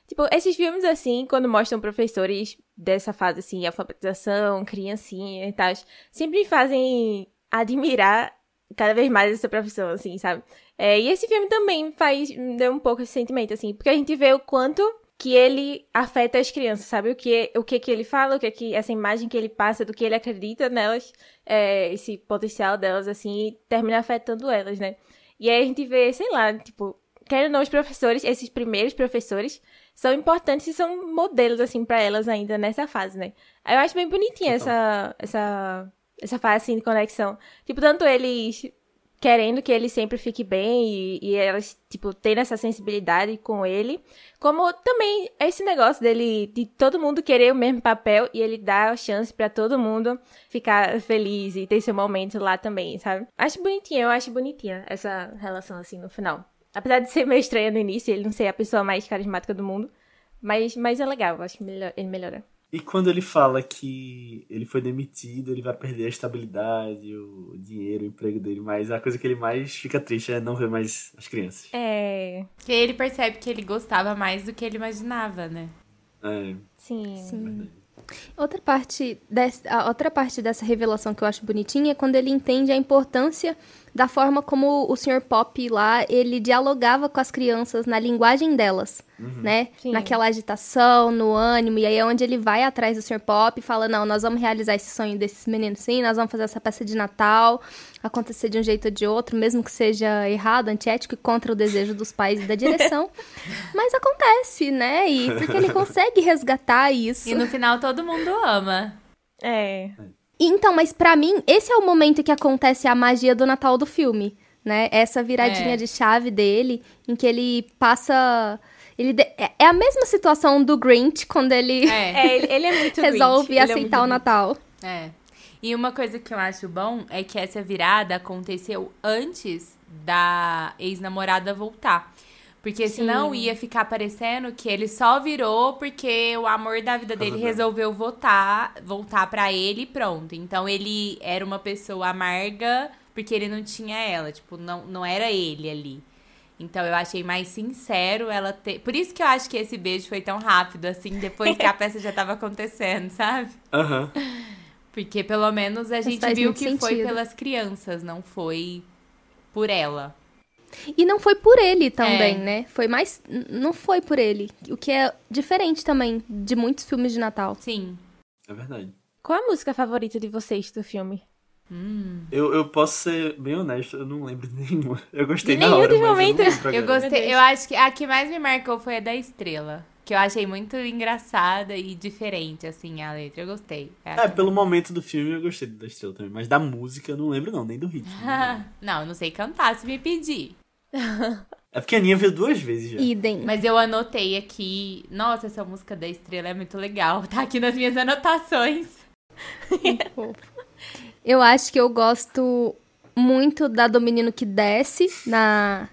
Tipo, esses filmes assim, quando mostram professores dessa fase assim, alfabetização, criancinha e tal, sempre me fazem admirar cada vez mais essa profissão, assim, sabe? É, e esse filme também faz, deu um pouco esse sentimento, assim, porque a gente vê o quanto que ele afeta as crianças, sabe? O que, o que que ele fala, o que que essa imagem que ele passa, do que ele acredita nelas, é, esse potencial delas, assim, e termina afetando elas, né? E aí a gente vê, sei lá, tipo, querendo ou não, os professores, esses primeiros professores, são importantes e são modelos, assim, pra elas ainda nessa fase, né? Aí eu acho bem bonitinha essa, essa, essa fase, assim, de conexão. Tipo, tanto eles querendo que ele sempre fique bem e, e elas, tipo, tendo essa sensibilidade com ele. Como também esse negócio dele, de todo mundo querer o mesmo papel e ele dar a chance pra todo mundo ficar feliz e ter seu momento lá também, sabe? Acho bonitinha, eu acho bonitinha essa relação assim no final. Apesar de ser meio estranha no início, ele não ser a pessoa mais carismática do mundo. Mas, mas é legal, acho que melhor, ele melhora. E quando ele fala que ele foi demitido, ele vai perder a estabilidade, o dinheiro, o emprego dele, mas a coisa que ele mais fica triste é não ver mais as crianças. É. Porque ele percebe que ele gostava mais do que ele imaginava, né? É, Sim. Sim. Outra parte, desse, a outra parte dessa revelação que eu acho bonitinha é quando ele entende a importância da forma como o Sr. Pop lá, ele dialogava com as crianças na linguagem delas, né? Sim. Naquela agitação, no ânimo, e aí é onde ele vai atrás do Sr. Pop e fala, não, nós vamos realizar esse sonho desses meninos sim, nós vamos fazer essa peça de Natal acontecer de um jeito ou de outro, mesmo que seja errado, antiético e contra o desejo dos pais e da direção. Mas acontece, né? E porque ele consegue resgatar isso. E no final todo mundo ama. É. Então, mas pra mim, esse é o momento que acontece a magia do Natal do filme, né? Essa viradinha É. de chave dele, em que ele passa. Ele de- é é a mesma situação do Grinch quando ele É. É, ele, ele é muito resolve Grinch, é aceitar muito o Natal. É. E uma coisa que eu acho bom é que essa virada aconteceu antes da ex-namorada voltar. Porque senão ia ficar parecendo que ele só virou porque o amor da vida dele resolveu votar, voltar pra ele e pronto. Então ele era uma pessoa amarga porque ele não tinha ela, tipo, não, não era ele ali. Então eu achei mais sincero ela ter. Por isso que eu acho que esse beijo foi tão rápido, assim, depois que a peça já tava acontecendo, sabe? Aham. Porque pelo menos a gente viu que foi sentido. pelas crianças, não foi por ela. E não foi por ele também, É. né? Foi mais. Não foi por ele. O que é diferente também de muitos filmes de Natal. Sim. É verdade. Qual a música favorita de vocês do filme? Eu, eu posso ser bem honesto, eu não lembro de nenhuma. Eu gostei De na nenhum hora, mas momentos. eu não Eu gostei. Eu acho que a que mais me marcou foi a da estrela. Que eu achei muito engraçada e diferente, assim, a letra. Eu gostei. É, pelo momento do filme eu gostei da estrela também, mas da música eu não lembro não, nem do ritmo. não, eu não sei cantar se me pedir. É porque a Aninha viu duas vezes já. Idem. Mas eu anotei aqui. Nossa, essa música da estrela é muito legal. Tá aqui nas minhas anotações. Eu acho que eu gosto muito da do menino que desce na.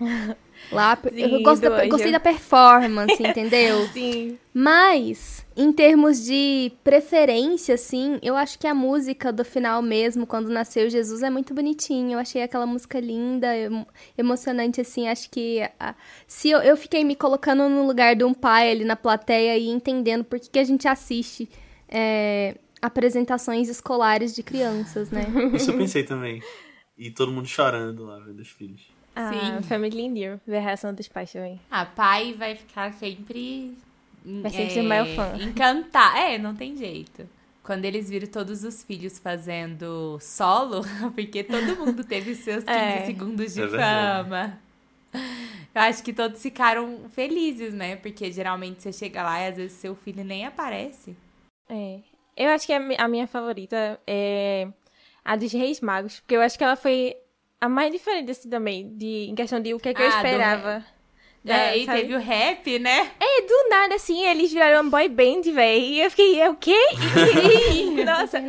Lá, eu, Sim, gosto do da, eu gostei da performance, entendeu? Sim. Mas, em termos de preferência, assim, eu acho que a música do final mesmo, quando nasceu Jesus, é muito bonitinha. Eu achei aquela música linda, emo- emocionante, assim. Acho que a- se eu, eu fiquei me colocando no lugar de um pai ali na plateia e entendendo por que, que a gente assiste é, apresentações escolares de crianças, né? Isso eu pensei também. E todo mundo chorando lá vendo os filhos. Ah, Sim. Family India, ver a reação dos pais também. Ah, pai vai ficar sempre. Vai sempre ser o maior fã. Encantar. É, não tem jeito. Quando eles viram todos os filhos fazendo solo, porque todo mundo teve seus 15 É. segundos de É fama. Eu acho que todos ficaram felizes, né? Porque geralmente você chega lá e às vezes seu filho nem aparece. É. Eu acho que a minha favorita é a dos Reis Magos, porque eu acho que ela foi a mais diferente assim também, de, em questão de o que, é que eu Ah, do esperava. Da- é, e sabe? teve o rap, né? É, do nada, assim, eles viraram um boy band, véi. E eu fiquei, é o quê? E- Nossa.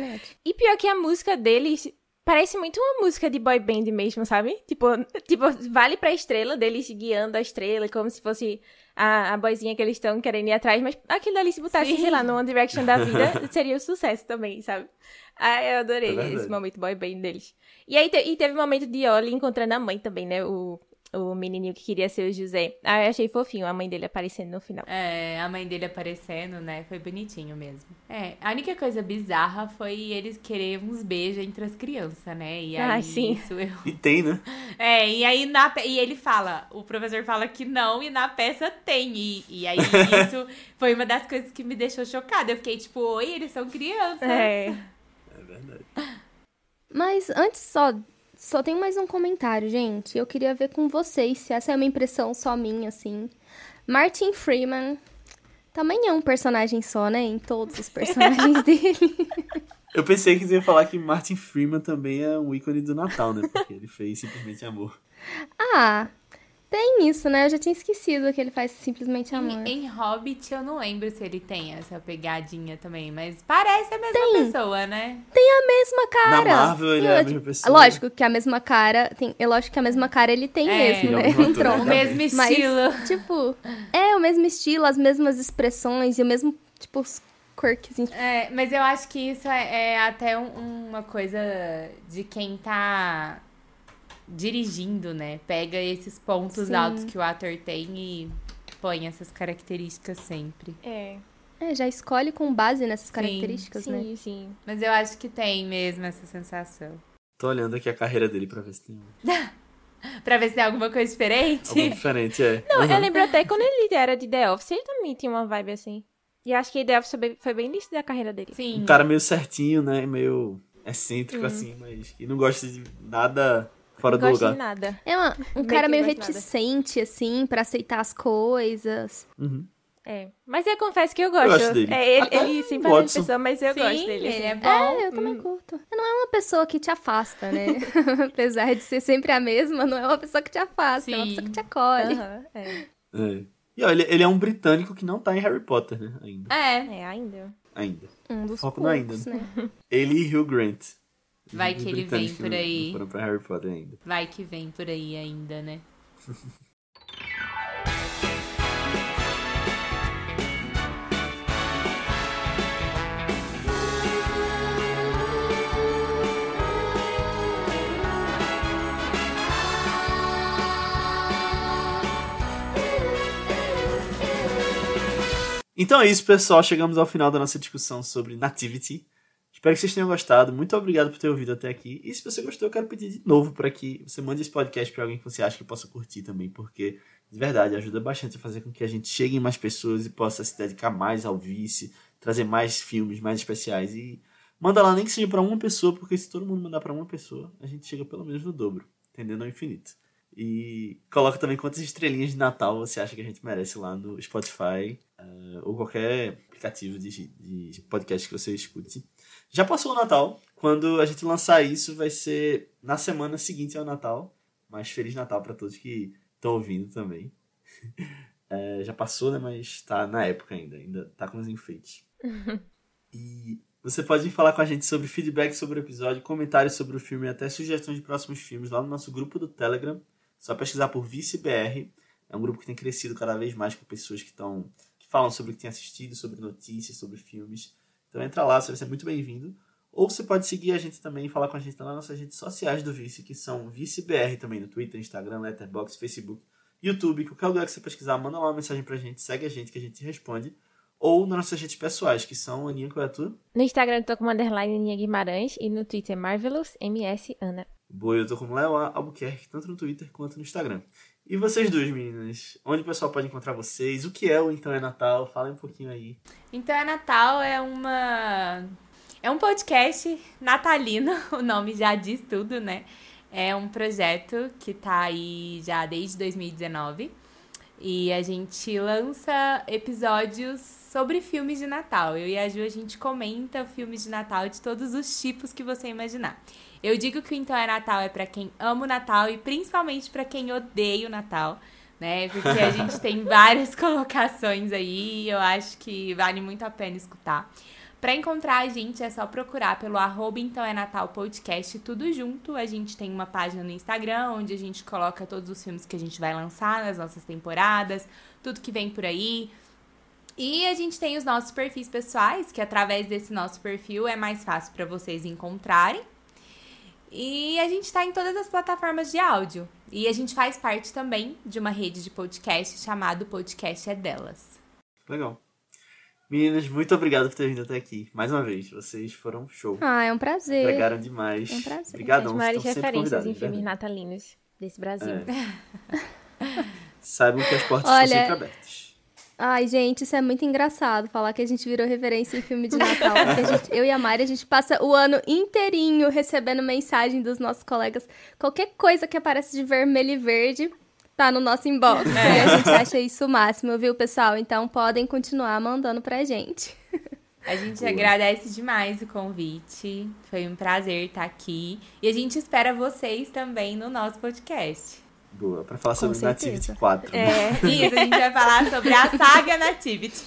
E pior que a música deles parece muito uma música de boy band mesmo, sabe? Tipo, tipo vale pra estrela deles guiando a estrela, como se fosse a, a boizinha que eles estão querendo ir atrás. Mas aquilo ali, se botasse, Sim. sei lá, no One Direction da vida, seria um sucesso também, sabe? Ah, eu adorei É esse momento boy band deles. E aí te- e teve o momento de Oli encontrando a mãe também, né? O, o menininho que queria ser o José. Ah, eu achei fofinho a mãe dele aparecendo no final. É, a mãe dele aparecendo, né? Foi bonitinho mesmo. É, a única coisa bizarra foi eles querer uns beijos entre as crianças, né? E aí Ah, sim. isso eu... E tem, né? É, e aí na pe- e ele fala, o professor fala que não e na peça tem. E, e aí isso foi uma das coisas que me deixou chocada. Eu fiquei tipo, oi, eles são crianças. É. É verdade. Mas antes só, só tem mais um comentário, gente. Eu queria ver com vocês se essa é uma impressão só minha, assim. Martin Freeman também é um personagem só, né? Em todos os personagens dele. Eu pensei que você ia falar que Martin Freeman também é um ícone do Natal, né? Porque ele fez simplesmente amor. Ah, tem isso, né? Eu já tinha esquecido que ele faz simplesmente amor. Em, em Hobbit eu não lembro se ele tem essa pegadinha também, mas parece a mesma Tem. pessoa, né? A mesma cara. Na Marvel ele é a mesma pessoa. Lógico que a mesma cara. Tem, é lógico que a mesma cara ele tem É. mesmo, é né? o mesmo ator, Pronto. O mesmo Mas, estilo. tipo, é o mesmo estilo, as mesmas expressões e o mesmo, tipo, os quirkzinhos. É, mas eu acho que isso é, é até um- uma coisa de quem tá dirigindo, né? Pega esses pontos Sim. altos que o ator tem e põe essas características sempre. É. É, já escolhe com base nessas Sim, características, né? Sim, sim. Mas eu acho que tem mesmo essa sensação. Tô olhando aqui a carreira dele pra ver se tem Pra ver se tem alguma coisa diferente. algo diferente, é. Não, Uhum. eu lembro até quando ele era de The Office, ele também tinha uma vibe assim. E acho que The Office foi bem- início da carreira dele. Sim. Um cara meio certinho, né? Meio excêntrico, assim, mas que não gosta de nada fora do Não gosto lugar. de nada. É uma- um cara meio de nada. reticente, assim, pra aceitar as coisas. Uhum. É. Mas eu confesso que eu gosto. gosto dele. É, ele, Até ele o sempre Watson. pessoa, mas eu Sim, gosto dele. ele assim. é bom. É, eu também curto. Não é uma pessoa que te afasta, né? Apesar de ser sempre a mesma, não é uma pessoa que te afasta, é uma Sim. pessoa que te acolhe. Aham, é. É. E ó, ele, ele é um britânico que não tá em Harry Potter, né? Ainda. É, É, ainda. Ainda. Um dos Foco no ainda, poucos, né? Ele e Hugh Grant. Vai que ele vem por não- aí. Não foram pra Harry Potter ainda. vai que vem por aí ainda, né? Então é isso, pessoal. Chegamos ao final da nossa discussão sobre Nativity. Espero que vocês tenham gostado. Muito obrigado por ter ouvido até aqui. E se você gostou, eu quero pedir de novo para que você mande esse podcast para alguém que você acha que possa curtir também, porque de verdade ajuda bastante a fazer com que a gente chegue em mais pessoas e possa se dedicar mais ao vice, trazer mais filmes mais especiais e manda lá nem que seja para uma pessoa, porque se todo mundo mandar para uma pessoa, a gente chega pelo menos no dobro, entendendo ao infinito. E coloca também quantas estrelinhas de Natal você acha que a gente merece lá no Spotify eh, ou qualquer aplicativo de, de podcast que você escute. Já passou o Natal. Quando a gente lançar isso, vai ser na semana seguinte ao Natal. Mas Feliz Natal para todos que estão ouvindo também. Eh, já passou, né? Mas tá na época ainda. Ainda tá com os enfeites. e você pode falar com a gente sobre feedback sobre o episódio, comentários sobre o filme e até sugestões de próximos filmes lá no nosso grupo do Telegram. Só pesquisar por ViceBR. É um grupo que tem crescido cada vez mais com pessoas que estão que falam sobre o que tem assistido, sobre notícias, sobre filmes. Então entra lá, você vai ser muito bem-vindo. Ou você pode seguir a gente também e falar com a gente nas nossas redes sociais do Vice, que são ViceBR também no Twitter, Instagram, Letterboxd, Facebook, YouTube. Qualquer lugar que você pesquisar, manda lá uma mensagem pra gente, segue a gente que a gente responde. Ou nas nossas redes pessoais, que são Aninha, qual é a tua? No Instagram eu tô com underline Aninha Guimarães e no Twitter Marvelous MS Ana. Boi, eu tô como Léo Albuquerque, tanto no Twitter quanto no Instagram. E vocês duas, meninas? Onde o pessoal pode encontrar vocês? O que é o Então é Natal? Fala um pouquinho aí. Então é Natal é uma. É um podcast natalino, o nome já diz tudo, né? É um projeto que tá aí já desde 2019. E a gente lança episódios sobre filmes de Natal. Eu e a Ju, a gente comenta filmes de Natal de todos os tipos que você imaginar. Eu digo que o Então é Natal é para quem ama o Natal e principalmente para quem odeia o Natal, né? Porque a gente tem várias colocações aí e eu acho que vale muito a pena escutar. Para encontrar a gente é só procurar pelo arroba Então é Natal Podcast, tudo junto. A gente tem uma página no Instagram onde a gente coloca todos os filmes que a gente vai lançar nas nossas temporadas, tudo que vem por aí. E a gente tem os nossos perfis pessoais, que através desse nosso perfil é mais fácil para vocês encontrarem. E a gente está em todas as plataformas de áudio. E a gente faz parte também de uma rede de podcast chamado Podcast é Delas. Legal. Meninas, muito obrigado por ter vindo até aqui. Mais uma vez, vocês foram show. Ah, é um prazer. Pregaram demais. É um prazer. Obrigadão. As maiores estão sempre referências convidados, em filmes verdade. natalinos desse Brasil. É. Saibam que as portas Olha, estão sempre abertas. Ai, gente, isso é muito engraçado. Falar que a gente virou referência em filme de Natal. Gente- eu e a Mari, a gente passa o ano inteirinho recebendo mensagem dos nossos colegas. Qualquer coisa que aparece de vermelho e verde tá no nosso inbox. E a gente acha isso o máximo, viu, pessoal? Então podem continuar mandando pra gente. A gente Boa. agradece demais o convite. Foi um prazer estar aqui. E a gente espera vocês também no nosso podcast. Boa, pra falar Com sobre certeza. Nativity 4. É. Isso, a gente vai falar sobre a saga Nativity.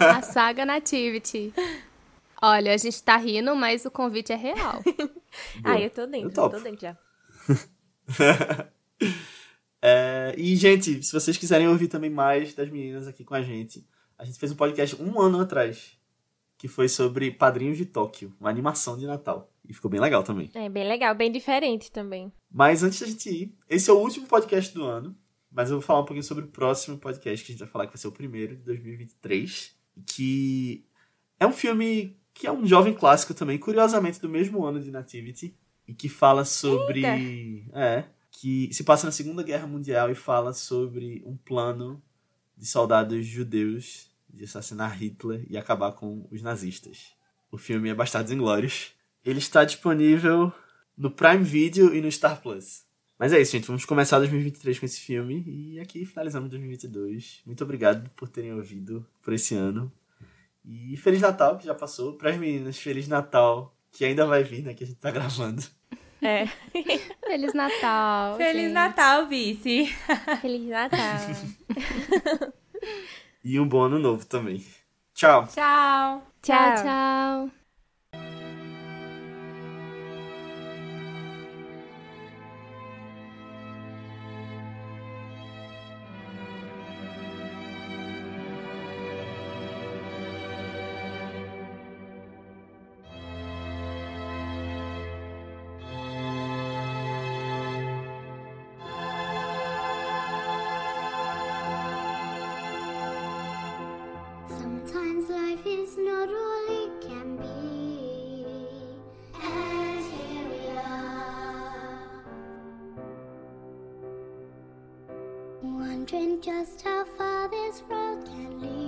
A saga Nativity. Olha, a gente tá rindo, mas o convite é real. Ah, eu tô dentro, Eu topo. tô dentro já. É, e, gente, se vocês quiserem ouvir também mais das meninas aqui com a gente, a gente fez um podcast um ano atrás, que foi sobre Padrinhos de Tóquio, uma animação de Natal. E ficou bem legal também. É bem legal, bem diferente também. Mas antes da gente ir, esse é o último podcast do ano, mas eu vou falar um pouquinho sobre o próximo podcast que a gente vai falar, que vai ser o primeiro de 2023, que é um filme que é um jovem clássico também, curiosamente do mesmo ano de Nativity, e que fala sobre... É, que se passa na Segunda Guerra Mundial e fala sobre um plano de soldados judeus de assassinar Hitler e acabar com os nazistas. O filme é Bastardos Inglórios. Ele está disponível no Prime Video e no Star Plus. Mas é isso, gente. Vamos começar 2023 com esse filme e aqui finalizamos 2022. Muito obrigado por terem ouvido por esse ano. E Feliz Natal, que já passou. Para as meninas, Feliz Natal, que ainda vai vir, né? Que a gente tá gravando. É. Feliz Natal. Feliz gente. Natal, Vice! Feliz Natal. E um bom ano novo também. Tchau! Tchau! Tchau, Tchau. Wondering just how far this road can lead.